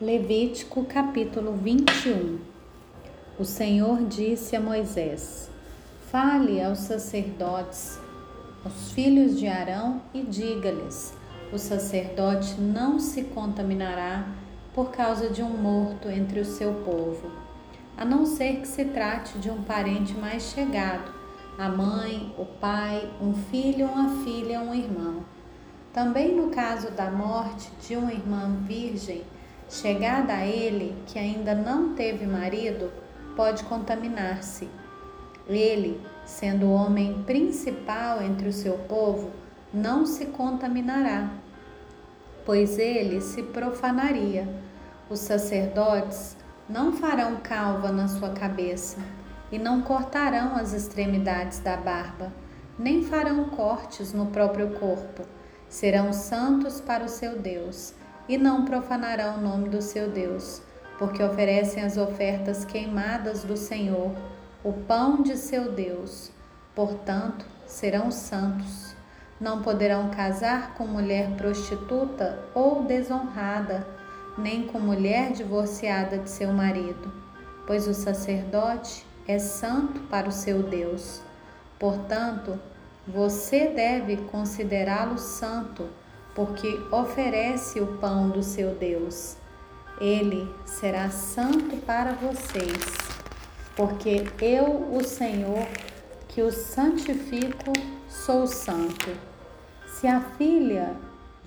Levítico capítulo 21 O Senhor disse a Moisés: Fale aos sacerdotes, aos filhos de Arão, e diga-lhes: O sacerdote não se contaminará por causa de um morto entre o seu povo, a não ser que se trate de um parente mais chegado, a mãe, o pai, um filho, uma filha, um irmão. Também no caso da morte de uma irmã virgem, chegada a ele que ainda não teve marido, pode contaminar-se. Ele, sendo o homem principal entre o seu povo, não se contaminará, pois ele se profanaria. Os sacerdotes não farão calva na sua cabeça e não cortarão as extremidades da barba, nem farão cortes no próprio corpo. Serão santos para o seu Deus e não profanarão o nome do seu Deus, porque oferecem as ofertas queimadas do Senhor, o pão de seu Deus. Portanto, serão santos. Não poderão casar com mulher prostituta ou desonrada, nem com mulher divorciada de seu marido, pois o sacerdote é santo para o seu Deus. Portanto, você deve considerá-lo santo porque oferece o pão do seu Deus. Ele será santo para vocês, porque eu, o Senhor, que o santifico, sou santo. Se a filha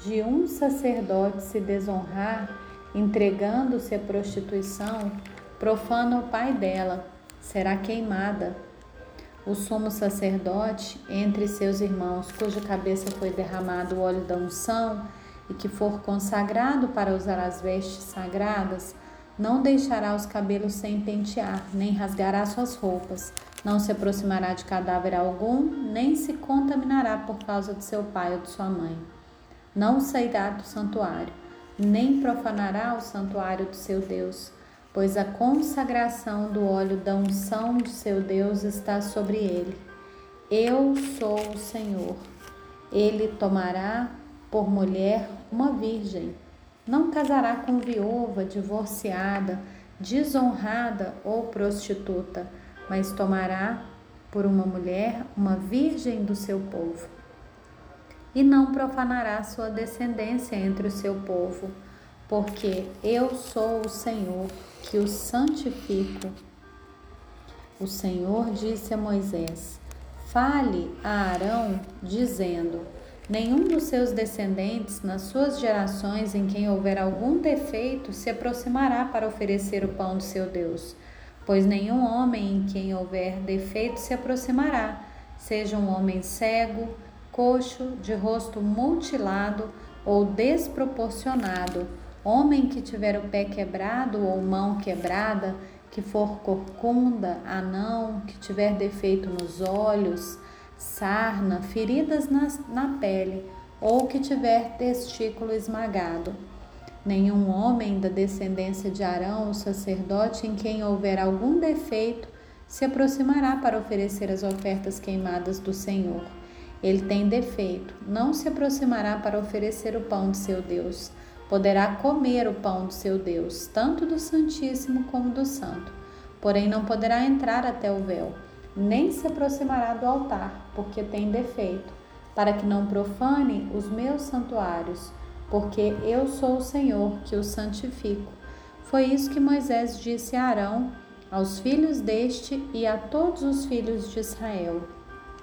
de um sacerdote se desonrar, entregando-se à prostituição, profana o pai dela, será queimada o sumo sacerdote entre seus irmãos, cuja cabeça foi derramado o óleo da unção e que for consagrado para usar as vestes sagradas, não deixará os cabelos sem pentear, nem rasgará suas roupas, não se aproximará de cadáver algum, nem se contaminará por causa de seu pai ou de sua mãe. Não sairá do santuário, nem profanará o santuário do seu Deus pois a consagração do óleo da unção de seu Deus está sobre ele. Eu sou o Senhor. Ele tomará por mulher uma virgem. Não casará com viúva, divorciada, desonrada ou prostituta, mas tomará por uma mulher uma virgem do seu povo. E não profanará sua descendência entre o seu povo porque eu sou o Senhor que o santifico. O Senhor disse a Moisés: Fale a Arão, dizendo: Nenhum dos seus descendentes, nas suas gerações em quem houver algum defeito, se aproximará para oferecer o pão do seu Deus. Pois nenhum homem em quem houver defeito se aproximará, seja um homem cego, coxo, de rosto mutilado ou desproporcionado Homem que tiver o pé quebrado ou mão quebrada, que for corcunda, anão, que tiver defeito nos olhos, sarna, feridas na, na pele, ou que tiver testículo esmagado. Nenhum homem da descendência de Arão, o sacerdote, em quem houver algum defeito, se aproximará para oferecer as ofertas queimadas do Senhor. Ele tem defeito, não se aproximará para oferecer o pão de seu Deus poderá comer o pão do seu Deus, tanto do Santíssimo como do Santo. Porém, não poderá entrar até o véu, nem se aproximará do altar, porque tem defeito, para que não profane os meus santuários, porque eu sou o Senhor que o santifico. Foi isso que Moisés disse a Arão, aos filhos deste e a todos os filhos de Israel.